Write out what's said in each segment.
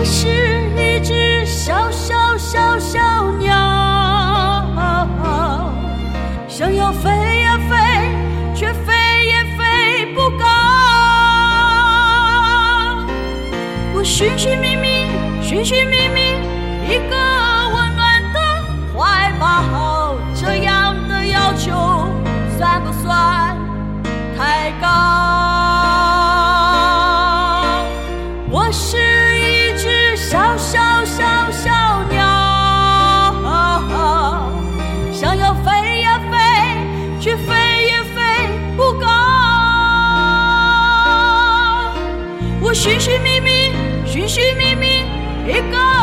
我是一只小小小小鸟，想要飞呀飞，却飞也飞不高。我寻寻觅觅，寻寻觅觅一个温暖的怀抱，寻寻觅觅，寻寻觅觅一个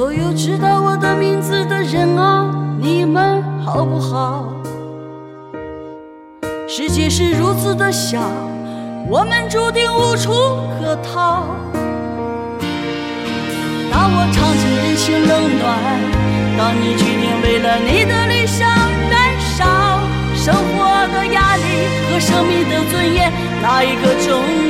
所有知道我的名字的人啊，你们好不好？世界是如此的小，我们注定无处可逃。当我尝尽人情冷暖，当你决定为了你的理想燃烧，生活的压力和生命的尊严，哪一个重要？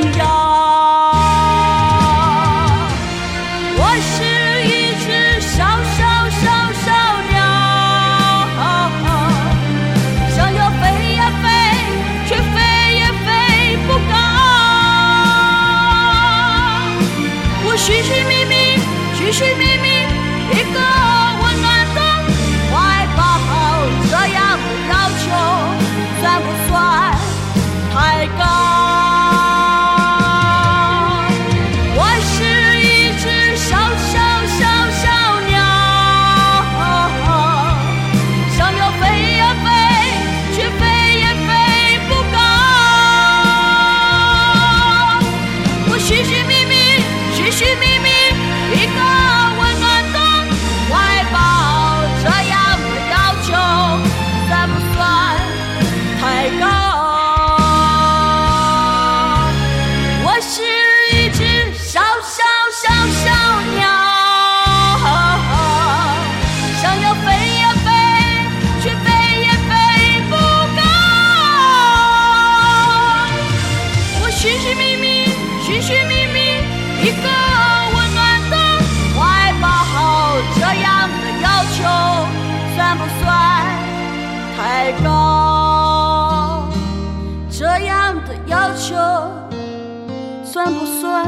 要求算不算？